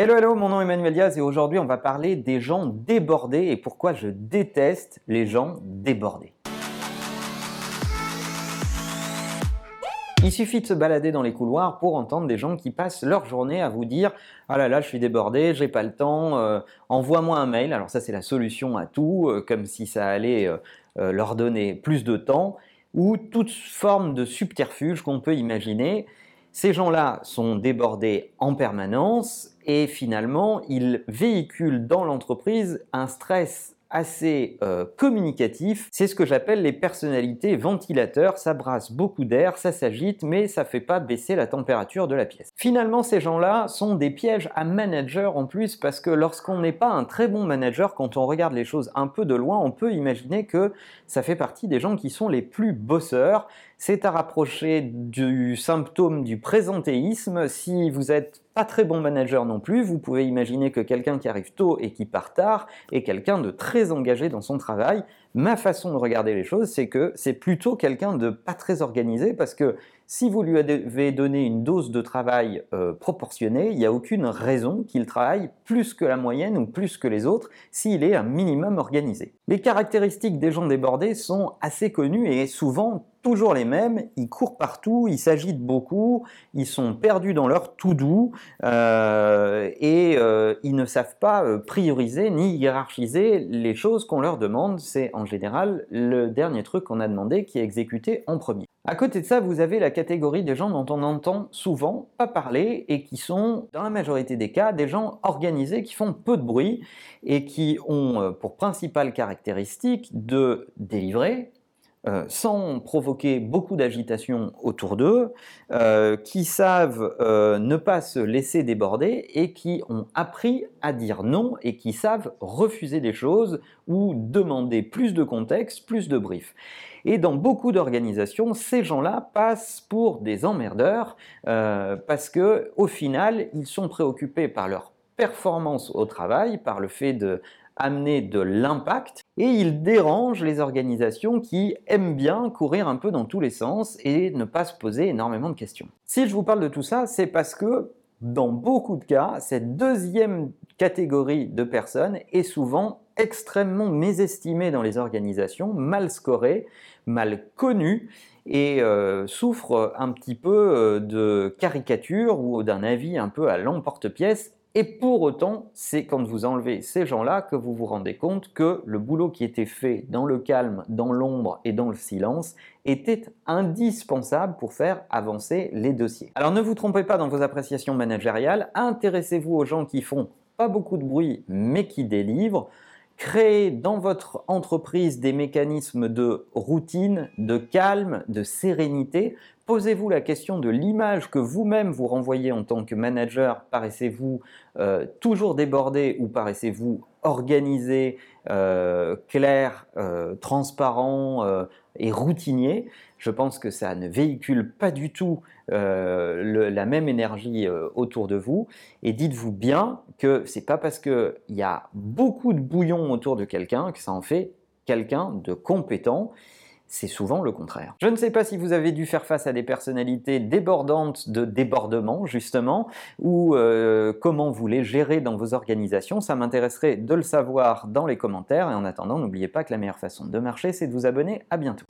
Hello, hello, mon nom est Emmanuel Diaz et aujourd'hui on va parler des gens débordés et pourquoi je déteste les gens débordés. Il suffit de se balader dans les couloirs pour entendre des gens qui passent leur journée à vous dire Ah là là, je suis débordé, j'ai pas le temps, euh, envoie-moi un mail. Alors, ça, c'est la solution à tout, euh, comme si ça allait euh, leur donner plus de temps, ou toute forme de subterfuge qu'on peut imaginer. Ces gens-là sont débordés en permanence et finalement, ils véhiculent dans l'entreprise un stress assez euh, communicatif. C'est ce que j'appelle les personnalités ventilateurs. Ça brasse beaucoup d'air, ça s'agite, mais ça fait pas baisser la température de la pièce. Finalement, ces gens-là sont des pièges à manager en plus parce que lorsqu'on n'est pas un très bon manager, quand on regarde les choses un peu de loin, on peut imaginer que ça fait partie des gens qui sont les plus bosseurs. C'est à rapprocher du symptôme du présentéisme. Si vous êtes pas très bon manager non plus. Vous pouvez imaginer que quelqu'un qui arrive tôt et qui part tard est quelqu'un de très engagé dans son travail. Ma façon de regarder les choses, c'est que c'est plutôt quelqu'un de pas très organisé parce que si vous lui avez donné une dose de travail euh, proportionnée, il n'y a aucune raison qu'il travaille plus que la moyenne ou plus que les autres s'il est un minimum organisé. Les caractéristiques des gens débordés sont assez connues et souvent toujours les mêmes, ils courent partout, ils s'agitent beaucoup, ils sont perdus dans leur tout doux euh, et euh, ils ne savent pas prioriser ni hiérarchiser les choses qu'on leur demande. C'est en général le dernier truc qu'on a demandé qui est exécuté en premier. À côté de ça, vous avez la catégorie des gens dont on entend souvent pas parler et qui sont, dans la majorité des cas, des gens organisés qui font peu de bruit et qui ont pour principale caractéristique de délivrer, euh, sans provoquer beaucoup d'agitation autour d'eux, euh, qui savent euh, ne pas se laisser déborder et qui ont appris à dire non et qui savent refuser des choses ou demander plus de contexte, plus de briefs. Et dans beaucoup d'organisations, ces gens-là passent pour des emmerdeurs parce que au final, ils sont préoccupés par leur performance au travail, par le fait de amener de l'impact et il dérange les organisations qui aiment bien courir un peu dans tous les sens et ne pas se poser énormément de questions. Si je vous parle de tout ça, c'est parce que dans beaucoup de cas, cette deuxième catégorie de personnes est souvent extrêmement mésestimée dans les organisations, mal scorée, mal connue et euh, souffre un petit peu euh, de caricature ou d'un avis un peu à l'emporte-pièce et pour autant, c'est quand vous enlevez ces gens-là que vous vous rendez compte que le boulot qui était fait dans le calme, dans l'ombre et dans le silence était indispensable pour faire avancer les dossiers. Alors ne vous trompez pas dans vos appréciations managériales, intéressez-vous aux gens qui font pas beaucoup de bruit mais qui délivrent. Créez dans votre entreprise des mécanismes de routine, de calme, de sérénité posez-vous la question de l'image que vous-même vous renvoyez en tant que manager. Paraissez-vous euh, toujours débordé ou paraissez-vous organisé, euh, clair, euh, transparent et routinier Je pense que ça ne véhicule pas du tout la même énergie autour de vous. Et dites-vous bien que c'est pas parce qu'il y a beaucoup de bouillon autour de quelqu'un que ça en fait quelqu'un de compétent c'est souvent le contraire. Je ne sais pas si vous avez dû faire face à des personnalités débordantes de débordement, justement, ou euh, comment vous les gérez dans vos organisations. Ça m'intéresserait de le savoir dans les commentaires. Et en attendant, n'oubliez pas que la meilleure façon de marcher, c'est de vous abonner. À bientôt.